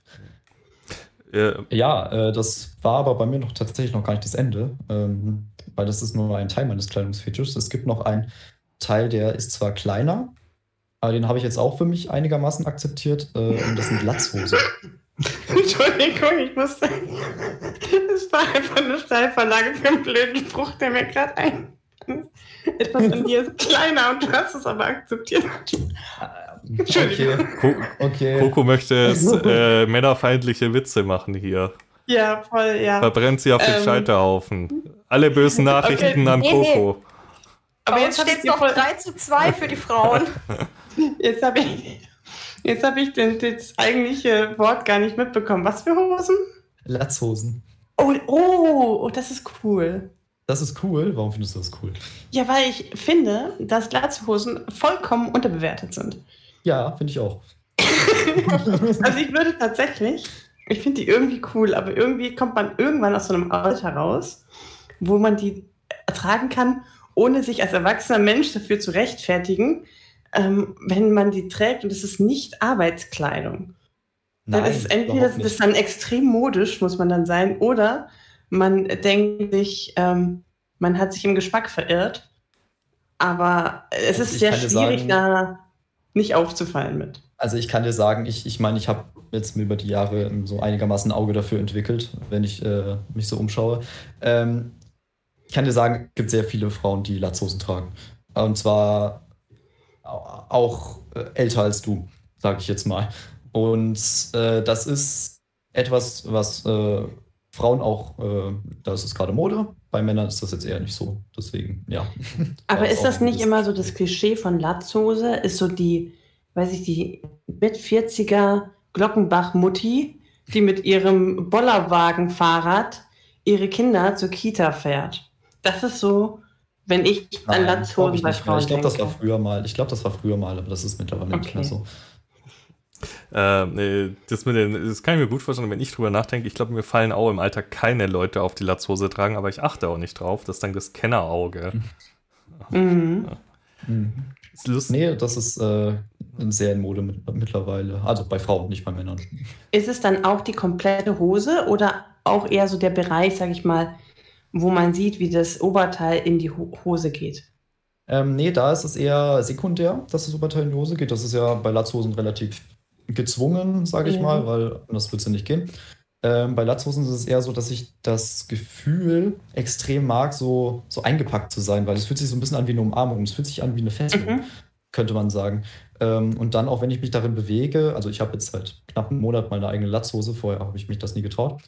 Äh, ja, äh, das war aber bei mir noch tatsächlich noch gar nicht das Ende, ähm, weil das ist nur ein Teil meines Kleidungsfeatures. Es gibt noch einen Teil, der ist zwar kleiner, aber den habe ich jetzt auch für mich einigermaßen akzeptiert, äh, und das sind Latzhose. [LAUGHS] Entschuldigung, ich muss sagen, das war einfach eine Steilverlage für einen blöden Spruch, der mir gerade ein. Etwas an dir ist kleiner und du hast es aber akzeptiert. Okay. okay. Coco möchte es [LAUGHS] äh, männerfeindliche Witze machen hier. Ja, voll, ja. Verbrennt sie auf den ähm, Scheiterhaufen. Alle bösen Nachrichten okay. an Coco. Nee. Aber jetzt steht es noch 3 zu 2 für die Frauen. [LAUGHS] Jetzt habe ich Jetzt habe ich den, das eigentliche Wort gar nicht mitbekommen. Was für Hosen? Latzhosen. Oh, oh, oh, das ist cool. Das ist cool. Warum findest du das cool? Ja, weil ich finde, dass Latzhosen vollkommen unterbewertet sind. Ja, finde ich auch. [LAUGHS] also ich würde tatsächlich, ich finde die irgendwie cool, aber irgendwie kommt man irgendwann aus so einem Alter raus, wo man die ertragen kann, ohne sich als erwachsener Mensch dafür zu rechtfertigen, ähm, wenn man die trägt und es ist nicht Arbeitskleidung. Nein, dann ist es entweder das ist dann extrem modisch, muss man dann sein, oder man denkt sich, ähm, man hat sich im Geschmack verirrt. Aber es ist sehr schwierig, sagen, da nicht aufzufallen mit. Also ich kann dir sagen, ich, ich meine, ich habe jetzt mir über die Jahre so einigermaßen ein Auge dafür entwickelt, wenn ich äh, mich so umschaue. Ähm, ich kann dir sagen, es gibt sehr viele Frauen, die Latzhosen tragen. Und zwar auch äh, älter als du, sage ich jetzt mal. Und äh, das ist etwas, was äh, Frauen auch, äh, da ist es gerade Mode. Bei Männern ist das jetzt eher nicht so. Deswegen, ja. [LAUGHS] Aber ist das nicht immer so das Klischee von Latzhose? Ist so die, weiß ich, die mit 40er Glockenbach-Mutti, die mit ihrem Bollerwagen-Fahrrad ihre Kinder zur Kita fährt. Das ist so wenn ich Nein, an Latzhosen bei Frauen Ich glaube, das war früher mal. Ich glaube, das war früher mal, aber das ist mittlerweile okay. nicht mehr so. Äh, das, mit den, das kann ich mir gut vorstellen, wenn ich drüber nachdenke. Ich glaube, mir fallen auch im Alter keine Leute auf, die Latzhose tragen, aber ich achte auch nicht drauf. Das ist dann das Kennerauge. [LAUGHS] Mhm. Ja. Mhm. Ist lustig. Nee, das ist äh, sehr in Mode mit, mittlerweile. Also bei Frauen, nicht bei Männern. Ist es dann auch die komplette Hose oder auch eher so der Bereich, sag ich mal, wo man sieht, wie das Oberteil in die Hose geht. Ähm, nee, da ist es eher sekundär, dass das Oberteil in die Hose geht. Das ist ja bei Latzhosen relativ gezwungen, sage ich ja. mal, weil das wird es ja nicht gehen. Ähm, bei Latzhosen ist es eher so, dass ich das Gefühl extrem mag, so, so eingepackt zu sein, weil es fühlt sich so ein bisschen an wie eine Umarmung, es fühlt sich an wie eine Festung, mhm. könnte man sagen. Ähm, und dann auch, wenn ich mich darin bewege, also ich habe jetzt seit knapp einem Monat meine eigene Latzhose, vorher habe ich mich das nie getraut.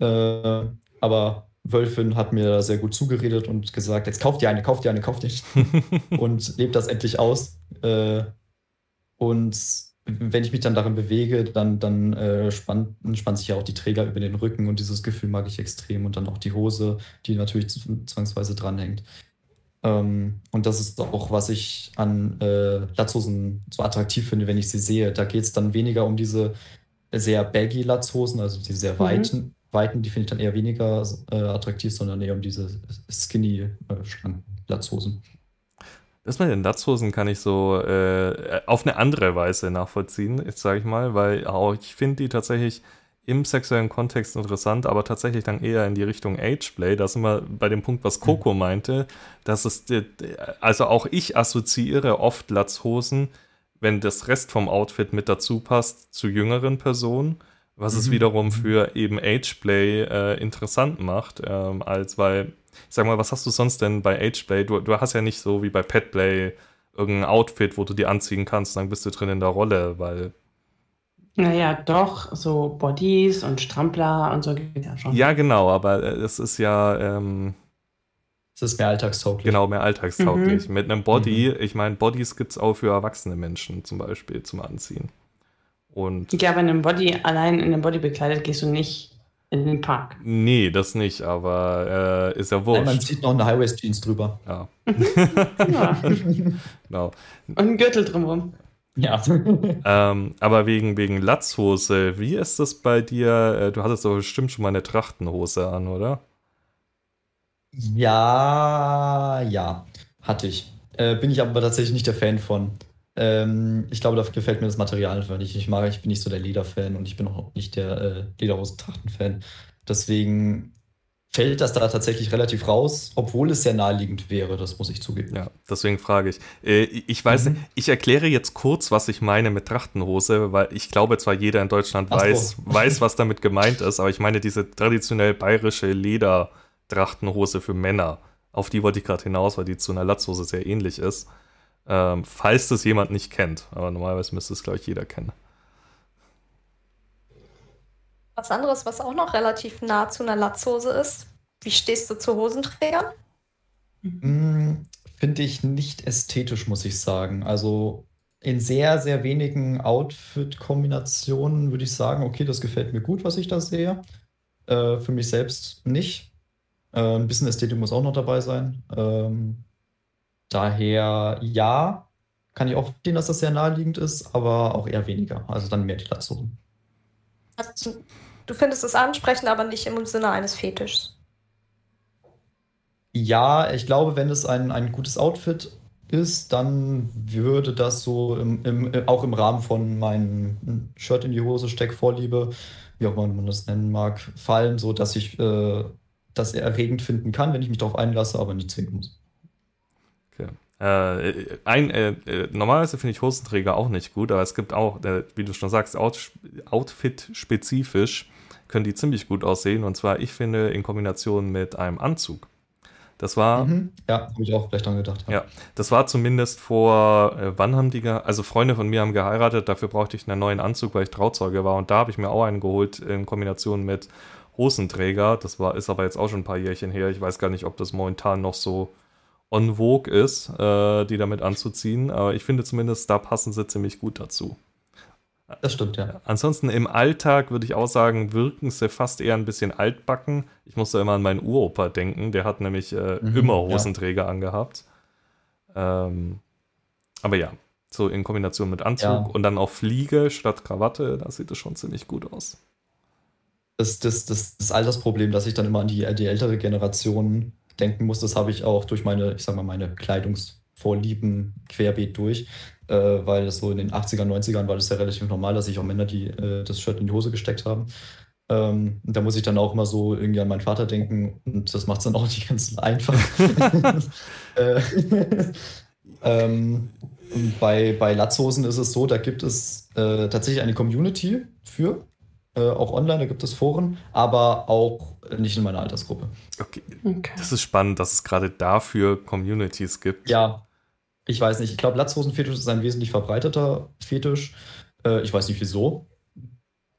Äh, aber Wölfin hat mir sehr gut zugeredet und gesagt, jetzt kauft ihr eine, kauft ihr eine, kauft nicht. [LAUGHS] und lebt das endlich aus. Äh, und wenn ich mich dann darin bewege, dann, dann äh, spannt, spannt sich ja auch die Träger über den Rücken und dieses Gefühl mag ich extrem und dann auch die Hose, die natürlich zwangsweise dranhängt. Ähm, und das ist auch, was ich an äh, Latzhosen so attraktiv finde, wenn ich sie sehe. Da geht es dann weniger um diese sehr baggy Latzhosen, also die sehr mhm. Weiten, die finde ich dann eher weniger äh, attraktiv, sondern eher um diese skinny, äh, schlanken Latzhosen. Das mit den Latzhosen kann ich so äh, auf eine andere Weise nachvollziehen, sage ich mal, weil auch ich finde die tatsächlich im sexuellen Kontext interessant, aber tatsächlich dann eher in die Richtung Ageplay. Da sind wir bei dem Punkt, was Coco mhm. meinte, dass es, also auch ich assoziiere oft Latzhosen, wenn das Rest vom Outfit mit dazu passt, zu jüngeren Personen, was mhm. es wiederum mhm. für eben Ageplay äh, interessant macht, ähm, als weil, ich sag mal, was hast du sonst denn bei Ageplay? Du, du hast ja nicht so wie bei Petplay irgendein Outfit, wo du die anziehen kannst, dann bist du drin in der Rolle, weil naja, doch, so Bodies und Strampler und so geht ja schon. Ja, genau, aber äh, es ist ja. Ähm, es ist mehr alltagstauglich. Genau, mehr alltagstauglich. Mhm. Mit einem Body, mhm. ich meine, Bodies gibt es auch für erwachsene Menschen zum Beispiel zum Anziehen. Und ja, aber in einem Body, allein in einem Body bekleidet, gehst du nicht in den Park. Nee, das nicht, aber äh, ist ja wurscht. Nein, man zieht noch eine High-Waist-Jeans drüber. Ja. [LAUGHS] ja. [LAUGHS] genau. Und einen Gürtel drumherum. Ja. [LAUGHS] ähm, aber wegen, wegen Latzhose, wie ist das bei dir? Äh, du hattest doch bestimmt schon mal eine Trachtenhose an, oder? Ja, ja, hatte ich. Äh, bin ich aber tatsächlich nicht der Fan von. Ähm, ich glaube, da gefällt mir das Material einfach nicht. Ich mag, ich bin nicht so der Lederfan und ich bin auch nicht der äh, Lederhosen-Trachten-Fan. Deswegen fällt das da tatsächlich relativ raus, obwohl es sehr naheliegend wäre, das muss ich zugeben. Ja, deswegen frage ich. Äh, ich weiß, mhm. ich erkläre jetzt kurz, was ich meine mit Trachtenhose, weil ich glaube zwar jeder in Deutschland weiß, [LAUGHS] weiß, was damit gemeint ist, aber ich meine diese traditionell bayerische Ledertrachtenhose für Männer. Auf die wollte ich gerade hinaus, weil die zu einer Latzhose sehr ähnlich ist. Ähm, falls das jemand nicht kennt, aber normalerweise müsste es, glaube ich, jeder kennen. Was anderes, was auch noch relativ nah zu einer Latzhose ist. Wie stehst du zu Hosenträgern? Mm, Finde ich nicht ästhetisch, muss ich sagen. Also in sehr, sehr wenigen Outfit-Kombinationen würde ich sagen, okay, das gefällt mir gut, was ich da sehe. Äh, für mich selbst nicht. Äh, ein bisschen Ästhetik muss auch noch dabei sein. Ähm, daher ja, kann ich auch verstehen, dass das sehr naheliegend ist, aber auch eher weniger. Also dann mehr die Latzhosen. Also, du findest es ansprechend, aber nicht im Sinne eines Fetischs. Ja, ich glaube, wenn es ein, ein gutes Outfit ist, dann würde das so im, im, auch im Rahmen von meinem Shirt in die Hose steck Vorliebe, wie auch immer man das nennen mag, fallen, so dass ich äh, das erregend finden kann, wenn ich mich darauf einlasse, aber nicht zwingen muss. Okay. Äh, ein, äh, äh, normalerweise finde ich Hosenträger auch nicht gut, aber es gibt auch, äh, wie du schon sagst, Out, Outfit-spezifisch können die ziemlich gut aussehen. Und zwar, ich finde, in Kombination mit einem Anzug. Das war. Mhm. Ja, habe ich auch vielleicht dran gedacht. Ja. ja, das war zumindest vor, äh, wann haben die, also Freunde von mir haben geheiratet, dafür brauchte ich einen neuen Anzug, weil ich Trauzeuge war. Und da habe ich mir auch einen geholt in Kombination mit Hosenträger. Das war, ist aber jetzt auch schon ein paar Jährchen her. Ich weiß gar nicht, ob das momentan noch so on vogue ist, äh, die damit anzuziehen. Aber ich finde zumindest, da passen sie ziemlich gut dazu. Das stimmt, ja. Ansonsten im Alltag würde ich auch sagen, wirken sie fast eher ein bisschen altbacken. Ich musste immer an meinen Uropa denken, der hat nämlich äh, mhm, immer Hosenträger ja. angehabt. Ähm, aber ja, so in Kombination mit Anzug ja. und dann auch Fliege statt Krawatte, da sieht es schon ziemlich gut aus. Das, das, das, das Altersproblem, dass ich dann immer an die, die ältere Generation denken muss, das habe ich auch durch meine, ich sag mal, meine Kleidungsvorlieben querbeet durch äh, weil das so in den 80er, 90ern war das ja relativ normal, dass sich auch Männer die, äh, das Shirt in die Hose gesteckt haben. Ähm, da muss ich dann auch immer so irgendwie an meinen Vater denken und das macht es dann auch [LAUGHS] nicht ganz einfach. [LAUGHS] äh, [LAUGHS] ähm, bei, bei Latzhosen ist es so, da gibt es äh, tatsächlich eine Community für, äh, auch online, da gibt es Foren, aber auch nicht in meiner Altersgruppe. Okay. okay. Das ist spannend, dass es gerade dafür Communities gibt. Ja, ich weiß nicht, ich glaube, Latzhosenfetisch ist ein wesentlich verbreiteter Fetisch. Äh, ich weiß nicht wieso.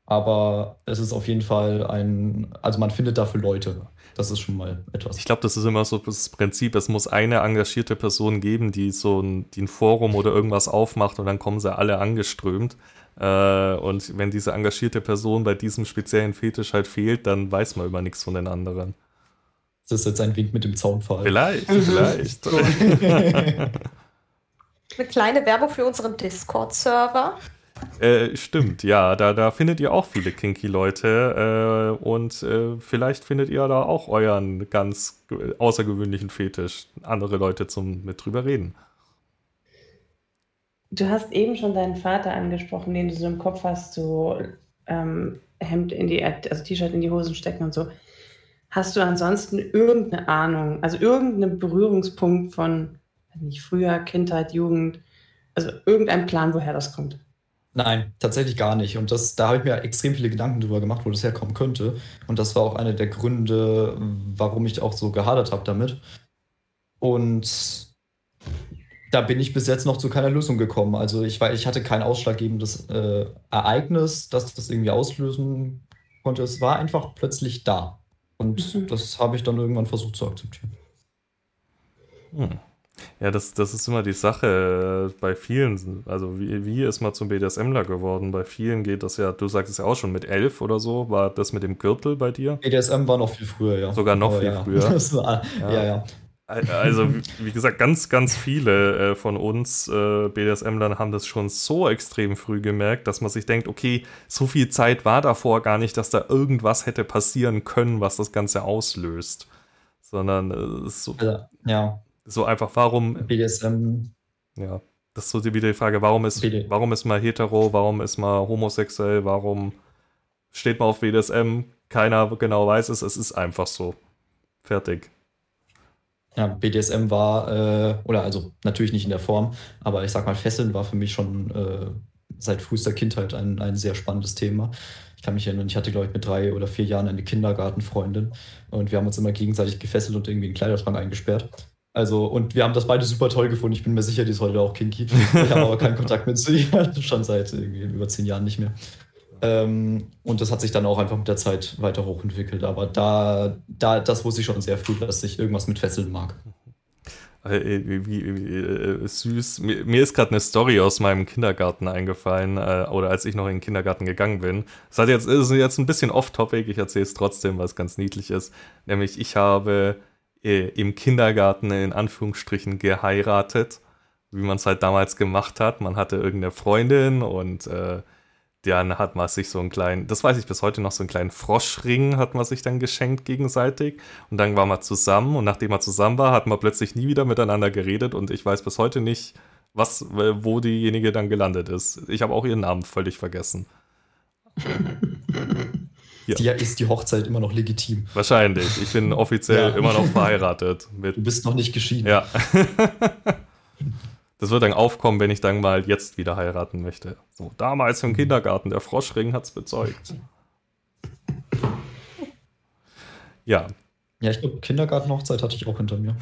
Aber es ist auf jeden Fall ein, also man findet dafür Leute. Das ist schon mal etwas. Ich glaube, das ist immer so das Prinzip, es muss eine engagierte Person geben, die so ein, die ein Forum oder irgendwas aufmacht und dann kommen sie alle angeströmt. Äh, und wenn diese engagierte Person bei diesem speziellen Fetisch halt fehlt, dann weiß man immer nichts von den anderen. Das ist jetzt ein Wink mit dem Zaunfall. Vielleicht, vielleicht. [LAUGHS] Eine kleine Werbung für unseren Discord-Server. Äh, stimmt, ja, da, da findet ihr auch viele kinky Leute äh, und äh, vielleicht findet ihr da auch euren ganz außergewöhnlichen Fetisch, andere Leute zum mit drüber reden. Du hast eben schon deinen Vater angesprochen, den du so im Kopf hast, so ähm, Hemd in die, also T-Shirt in die Hosen stecken und so. Hast du ansonsten irgendeine Ahnung, also irgendeinen Berührungspunkt von, nicht früher, Kindheit, Jugend, also irgendein Plan, woher das kommt? Nein, tatsächlich gar nicht. Und das, da habe ich mir extrem viele Gedanken drüber gemacht, wo das herkommen könnte. Und das war auch einer der Gründe, warum ich auch so gehadert habe damit. Und da bin ich bis jetzt noch zu keiner Lösung gekommen. Also ich, war, ich hatte kein ausschlaggebendes äh, Ereignis, das das irgendwie auslösen konnte. Es war einfach plötzlich da. Und mhm. das habe ich dann irgendwann versucht zu akzeptieren. Hm. Ja, das, das ist immer die Sache äh, bei vielen. Also, wie, wie ist man zum BDSMler geworden? Bei vielen geht das ja, du sagst es ja auch schon, mit elf oder so. War das mit dem Gürtel bei dir? BDSM war noch viel früher, ja. Sogar noch Aber viel ja. früher. [LAUGHS] War, ja. ja, ja. Also, wie gesagt, ganz, ganz viele äh, von uns äh, BDSMlern haben das schon so extrem früh gemerkt, dass man sich denkt, okay, so viel Zeit war davor gar nicht, dass da irgendwas hätte passieren können, was das Ganze auslöst. Sondern äh, so, ja. so einfach, warum. BDSM. Ja, das ist so wieder die Frage, warum ist, BD. warum ist man hetero, warum ist man homosexuell, warum steht man auf BDSM? Keiner genau weiß es, es ist einfach so. Fertig ja, BDSM war, äh, oder also natürlich nicht in der Form, aber ich sag mal, Fesseln war für mich schon äh, seit frühester Kindheit ein, ein sehr spannendes Thema. Ich kann mich erinnern, ich hatte, glaube ich, mit drei oder vier Jahren eine Kindergartenfreundin und wir haben uns immer gegenseitig gefesselt und irgendwie in den Kleiderschrank eingesperrt. Also, und wir haben das beide super toll gefunden. Ich bin mir sicher, die ist heute auch kinky. Ich habe aber keinen Kontakt mit ihr, [LAUGHS] schon seit irgendwie über zehn Jahren nicht mehr. Ähm, und das hat sich dann auch einfach mit der Zeit weiter hochentwickelt. Aber da, da das wusste ich schon sehr früh, dass ich irgendwas mit Fesseln mag. Äh, wie, wie, wie, äh, süß. Mir, mir ist gerade eine Story aus meinem Kindergarten eingefallen, äh, oder als ich noch in den Kindergarten gegangen bin. Das hat jetzt, ist jetzt ein bisschen off-topic, ich erzähle es trotzdem, weil es ganz niedlich ist. Nämlich, ich habe äh, im Kindergarten in Anführungsstrichen geheiratet, wie man es halt damals gemacht hat. Man hatte irgendeine Freundin und äh, dann hat man sich so einen kleinen, das weiß ich bis heute noch, so einen kleinen Froschring hat man sich dann geschenkt gegenseitig. Und dann war man zusammen und nachdem man zusammen war, hat man plötzlich nie wieder miteinander geredet und ich weiß bis heute nicht, was, wo diejenige dann gelandet ist. Ich habe auch ihren Namen völlig vergessen. [LAUGHS] Ja. Die, ist die Hochzeit immer noch legitim? Wahrscheinlich. Ich bin offiziell ja. immer noch [LAUGHS] verheiratet. du bist noch nicht geschieden. Ja. [LAUGHS] Das wird dann aufkommen, wenn ich dann mal jetzt wieder heiraten möchte. So, damals im Kindergarten, der Froschring hat es bezeugt. Ja. Ja, ich glaube, Kindergartenhochzeit hatte ich auch hinter mir.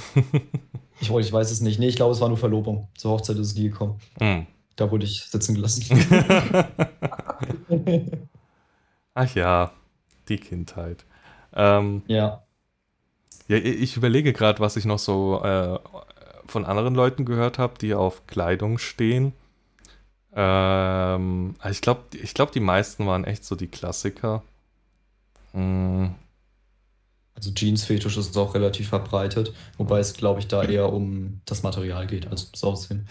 ich, ich weiß es nicht. Nee, ich glaube, es war nur Verlobung. Zur Hochzeit ist es nie gekommen. Mm. Da wurde ich sitzen gelassen. [LAUGHS] Ach ja, die Kindheit. Ähm, ja. Ja, ich überlege gerade, was ich noch so äh, von anderen Leuten gehört habe, die auf Kleidung stehen. Ähm, also ich glaube, ich glaub, die meisten waren echt so die Klassiker. Hm. Also Jeans-Fetisch ist auch relativ verbreitet, wobei es, glaube ich, da eher um das Material geht, als das Aussehen.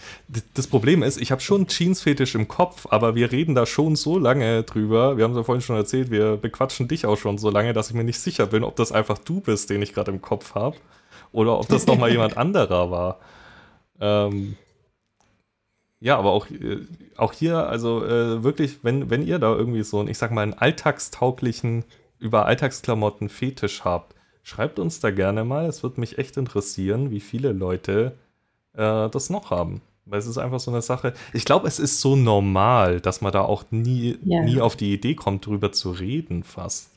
Das Problem ist, ich habe schon Jeans-Fetisch im Kopf, aber wir reden da schon so lange drüber. Wir haben es ja vorhin schon erzählt, wir bequatschen dich auch schon so lange, dass ich mir nicht sicher bin, ob das einfach du bist, den ich gerade im Kopf habe oder ob das nochmal [LAUGHS] jemand anderer war. Ähm, ja, aber auch, äh, auch hier, also äh, wirklich, wenn, wenn ihr da irgendwie so einen, ich sag mal, einen alltagstauglichen, über Alltagsklamotten Fetisch habt, schreibt uns da gerne mal. Es würde mich echt interessieren, wie viele Leute äh, das noch haben. Weil es ist einfach so eine Sache. Ich glaube, es ist so normal, dass man da auch nie, ja. nie auf die Idee kommt, drüber zu reden, fast.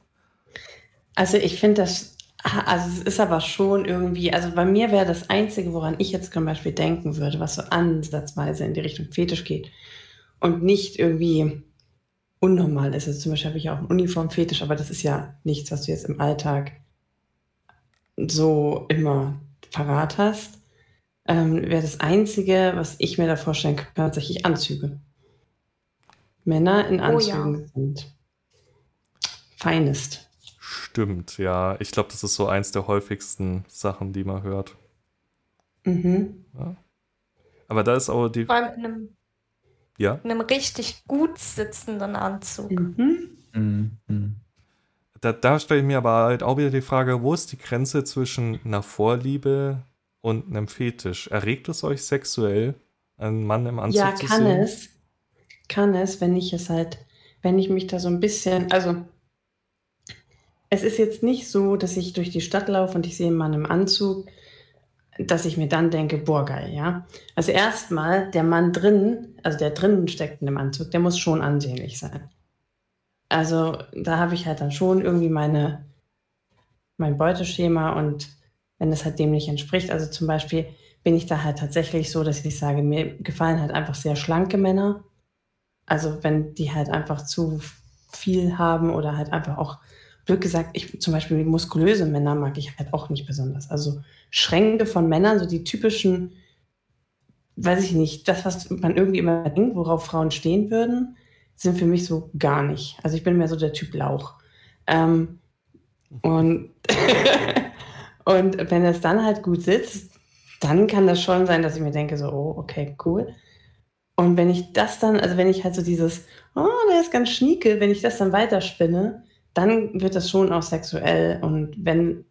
Also ich finde das also es ist aber schon irgendwie, also bei mir wäre das Einzige, woran ich jetzt zum Beispiel denken würde, was so ansatzweise in die Richtung Fetisch geht und nicht irgendwie unnormal ist. Also zum Beispiel habe ich auch einen Uniformfetisch, aber das ist ja nichts, was du jetzt im Alltag so immer parat hast. Ähm, wäre das Einzige, was ich mir da vorstellen kann, tatsächlich Anzüge. Männer in Anzügen oh, ja. sind feinest. Stimmt, ja. Ich glaube, das ist so eins der häufigsten Sachen, die man hört. Mhm. Ja. Aber da ist auch die. Vor allem in einem, ja? in einem richtig gut sitzenden Anzug. Mhm. Mhm. Da, da stelle ich mir aber halt auch wieder die Frage, wo ist die Grenze zwischen einer Vorliebe und einem Fetisch? Erregt es euch sexuell, einen Mann im Anzug ja, zu sehen? Ja, kann es. Kann es, wenn ich es halt, wenn ich mich da so ein bisschen, also es ist jetzt nicht so, dass ich durch die Stadt laufe und ich sehe einen Mann im Anzug, dass ich mir dann denke, boah, geil, ja. Also erstmal, der Mann drin, also der drinnen steckt in dem Anzug, der muss schon ansehnlich sein. Also da habe ich halt dann schon irgendwie meine, mein Beuteschema und wenn es halt dem nicht entspricht, also zum Beispiel bin ich da halt tatsächlich so, dass ich sage, mir gefallen halt einfach sehr schlanke Männer. Also wenn die halt einfach zu viel haben oder halt einfach auch, blöd gesagt, ich zum Beispiel muskulöse Männer mag ich halt auch nicht besonders. Also Schränke von Männern, so die typischen, weiß ich nicht, das, was man irgendwie immer denkt, worauf Frauen stehen würden, sind für mich so gar nicht. Also ich bin mehr so der Typ Lauch. Ähm, und, [LAUGHS] und wenn es dann halt gut sitzt, dann kann das schon sein, dass ich mir denke, so, oh, okay, cool. Und wenn ich das dann, also wenn ich halt so dieses, oh, der ist ganz schnieke, wenn ich das dann weiterspinne, dann wird das schon auch sexuell. Und wenn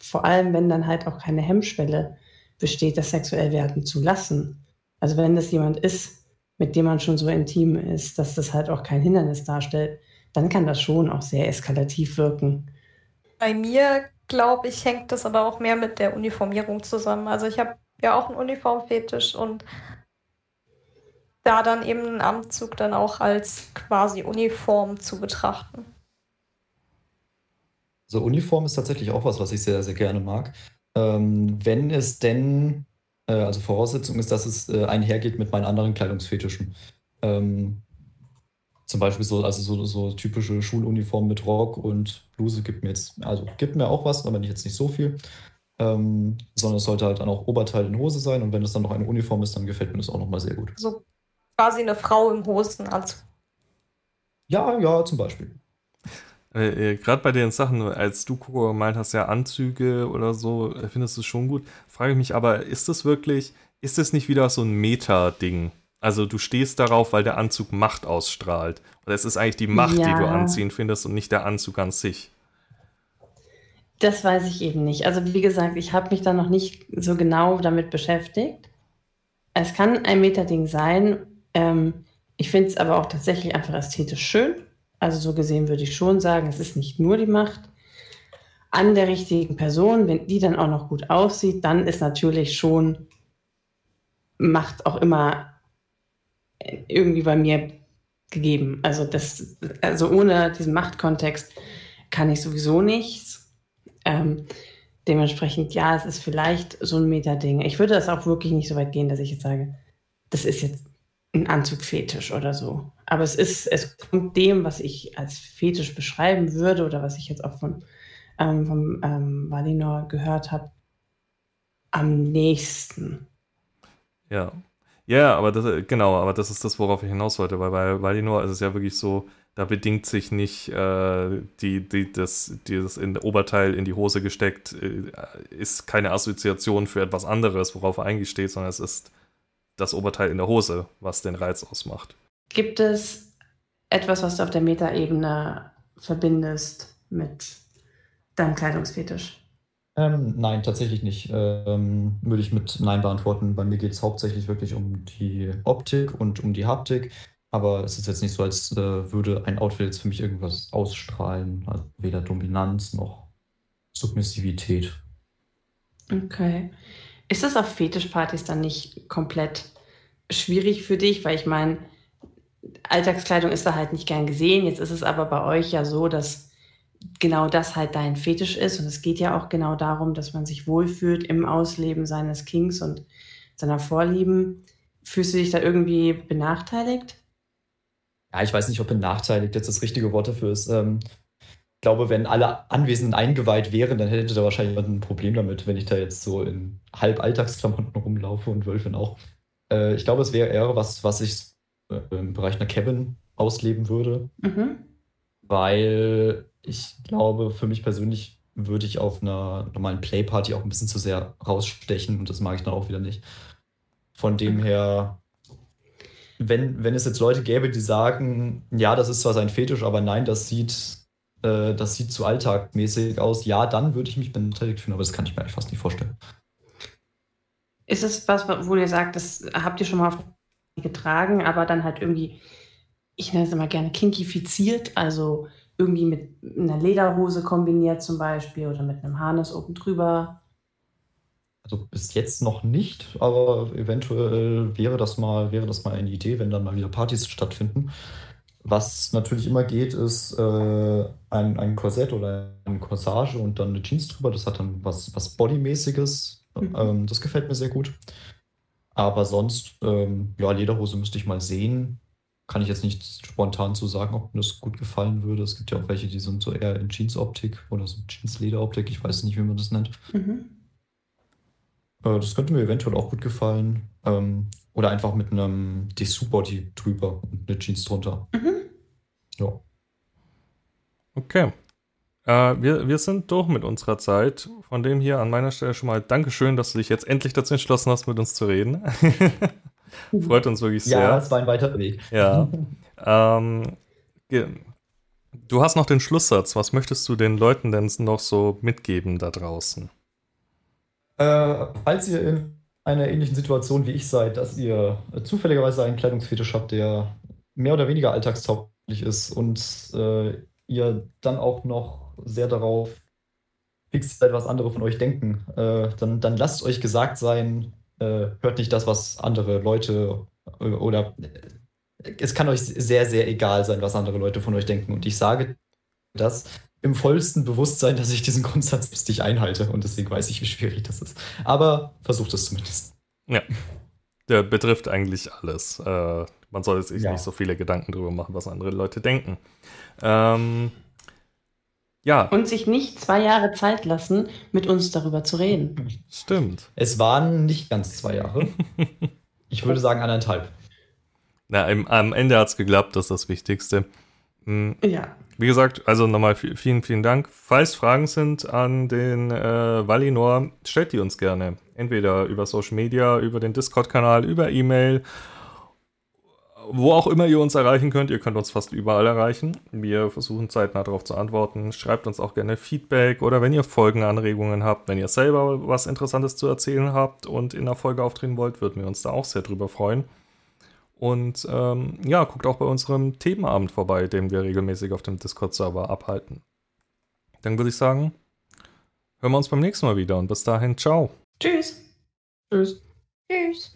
vor allem, wenn dann halt auch keine Hemmschwelle besteht, das sexuell werden zu lassen. Also wenn das jemand ist, mit dem man schon so intim ist, dass das halt auch kein Hindernis darstellt, dann kann das schon auch sehr eskalativ wirken. Bei mir, glaube ich, hängt das aber auch mehr mit der Uniformierung zusammen. Also ich habe ja auch einen Uniformfetisch und da dann eben einen Anzug dann auch als quasi Uniform zu betrachten. So Uniform ist tatsächlich auch was, was ich sehr, sehr gerne mag. Ähm, wenn es denn, äh, also Voraussetzung ist, dass es äh, einhergeht mit meinen anderen Kleidungsfetischen. Ähm, zum Beispiel so, also so, so typische Schuluniform mit Rock und Bluse gibt mir jetzt, also gibt mir auch was, aber jetzt nicht so viel. Ähm, sondern es sollte halt dann auch Oberteil in Hose sein und wenn es dann noch eine Uniform ist, dann gefällt mir das auch nochmal sehr gut. So quasi eine Frau im Hosenanzug. Ja, ja, zum Beispiel. Äh, Gerade bei den Sachen, als du Coco gemeint hast, ja, Anzüge oder so, äh, findest du es schon gut. Frage ich mich aber, ist das wirklich, ist das nicht wieder so ein Meta-Ding? Also du stehst darauf, weil der Anzug Macht ausstrahlt. Oder es ist eigentlich die Macht, ja. die du anziehen findest und nicht der Anzug an sich. Das weiß ich eben nicht. Also wie gesagt, ich habe mich da noch nicht so genau damit beschäftigt. Es kann ein Meta-Ding sein. Ähm, ich finde es aber auch tatsächlich einfach ästhetisch schön. Also so gesehen würde ich schon sagen, es ist nicht nur die Macht an der richtigen Person. Wenn die dann auch noch gut aussieht, dann ist natürlich schon Macht auch immer irgendwie bei mir gegeben. Also das, also ohne diesen Machtkontext kann ich sowieso nichts. Ähm, dementsprechend, ja, es ist vielleicht so ein Meta-Ding. Ich würde das auch wirklich nicht so weit gehen, dass ich jetzt sage, das ist jetzt ein Anzugfetisch oder so. Aber es ist, es kommt dem, was ich als Fetisch beschreiben würde oder was ich jetzt auch von ähm, vom ähm, Valinor gehört habe, am nächsten. Ja. Ja, aber das, genau, aber das ist das, worauf ich hinaus wollte, weil bei Valinor ist es ja wirklich so, da bedingt sich nicht äh, die, die, das, dieses in Oberteil in die Hose gesteckt, äh, ist keine Assoziation für etwas anderes, worauf er eigentlich steht, sondern es ist das Oberteil in der Hose, was den Reiz ausmacht. Gibt es etwas, was du auf der Metaebene verbindest mit deinem Kleidungsfetisch? Ähm, nein, tatsächlich nicht. Ähm, würde ich mit Nein beantworten. Bei mir geht es hauptsächlich wirklich um die Optik und um die Haptik. Aber es ist jetzt nicht so, als äh, würde ein Outfit jetzt für mich irgendwas ausstrahlen. Also weder Dominanz noch Submissivität. Okay. Ist das auf Fetischpartys dann nicht komplett schwierig für dich? Weil ich meine, Alltagskleidung ist da halt nicht gern gesehen. Jetzt ist es aber bei euch ja so, dass genau das halt dein Fetisch ist. Und es geht ja auch genau darum, dass man sich wohlfühlt im Ausleben seines Kings und seiner Vorlieben. Fühlst du dich da irgendwie benachteiligt? Ja, ich weiß nicht, ob benachteiligt jetzt das richtige Wort dafür ist. Ähm, glaube, wenn alle Anwesenden eingeweiht wären, dann hätte da wahrscheinlich jemand ein Problem damit, wenn ich da jetzt so in halb Alltagsklamotten rumlaufe und Wölfin auch. Äh, ich glaube, es wäre eher was, was ich äh, im Bereich einer Cabin ausleben würde. Mhm. Weil ich glaube, für mich persönlich würde ich auf einer normalen Playparty auch ein bisschen zu sehr rausstechen und das mag ich dann auch wieder nicht. Von dem her, wenn, wenn es jetzt Leute gäbe, die sagen, ja, das ist zwar sein Fetisch, aber nein, das sieht äh, das sieht zu alltagmäßig aus, ja, dann würde ich mich benachteiligt fühlen, aber das kann ich mir eigentlich fast nicht vorstellen. Ist es was, wo ihr sagt, das habt ihr schon mal getragen, aber dann halt irgendwie, ich nenne es immer gerne kinkifiziert, also irgendwie mit einer Lederhose kombiniert zum Beispiel oder mit einem Harness oben drüber? Also bis jetzt noch nicht, aber eventuell wäre das mal, wäre das mal eine Idee, wenn dann mal wieder Partys stattfinden. Was natürlich immer geht, ist äh, ein, ein Korsett oder eine Corsage und dann eine Jeans drüber. Das hat dann was, was Bodymäßiges. Mhm. Ähm, das gefällt mir sehr gut. Aber sonst, ähm, ja, Lederhose müsste ich mal sehen. Kann ich jetzt nicht spontan zu sagen, ob mir das gut gefallen würde. Es gibt ja auch welche, die sind so eher in Jeans-Optik oder so Jeans-Leder-Optik. Ich weiß nicht, wie man das nennt. Mhm. Äh, das könnte mir eventuell auch gut gefallen. Ähm, oder einfach mit einem Dessous-Body drüber und eine Jeans drunter. Mhm. Ja. Okay. Äh, wir, wir sind durch mit unserer Zeit. Von dem hier an meiner Stelle schon mal Dankeschön, dass du dich jetzt endlich dazu entschlossen hast, mit uns zu reden. [LAUGHS] Freut uns wirklich sehr. Ja, es war ein weiterer Weg. Ja. ähm, du hast noch den Schlusssatz. Was möchtest du den Leuten denn noch so mitgeben da draußen? Äh, falls ihr in einer ähnlichen Situation wie ich seid, dass ihr zufälligerweise einen Kleidungsfetisch habt, der mehr oder weniger alltagstauglich ist und äh, ihr dann auch noch sehr darauf fixiert seid, was andere von euch denken, äh, dann, dann lasst euch gesagt sein, äh, hört nicht das, was andere Leute äh, oder es kann euch sehr, sehr egal sein, was andere Leute von euch denken. Und ich sage das im vollsten Bewusstsein, dass ich diesen Grundsatz nicht einhalte. Und deswegen weiß ich, wie schwierig das ist. Aber versucht es zumindest. Ja. Der betrifft eigentlich alles. Äh, man soll sich Ja. nicht so viele Gedanken drüber machen, was andere Leute denken. Ähm, ja, Und sich nicht zwei Jahre Zeit lassen, mit uns darüber zu reden. stimmt. Es waren nicht ganz zwei Jahre. [LAUGHS] Ich würde sagen anderthalb. Na, im, am Ende hat es geklappt, das ist das Wichtigste. Hm, Ja. Wie gesagt, also nochmal vi- vielen, vielen Dank. Falls Fragen sind an den äh, Valinor, stellt die uns gerne. Entweder über Social Media, über den Discord-Kanal, über E-Mail, wo auch immer ihr uns erreichen könnt. Ihr könnt uns fast überall erreichen. Wir versuchen zeitnah darauf zu antworten. Schreibt uns auch gerne Feedback oder wenn ihr Folgenanregungen habt, wenn ihr selber was Interessantes zu erzählen habt und in der Folge auftreten wollt, würden wir uns da auch sehr drüber freuen. Und ähm, ja, guckt auch bei unserem Themenabend vorbei, den wir regelmäßig auf dem Discord-Server abhalten. Dann würde ich sagen, hören wir uns beim nächsten Mal wieder und bis dahin, ciao. Tschüss. Tschüss. Tschüss.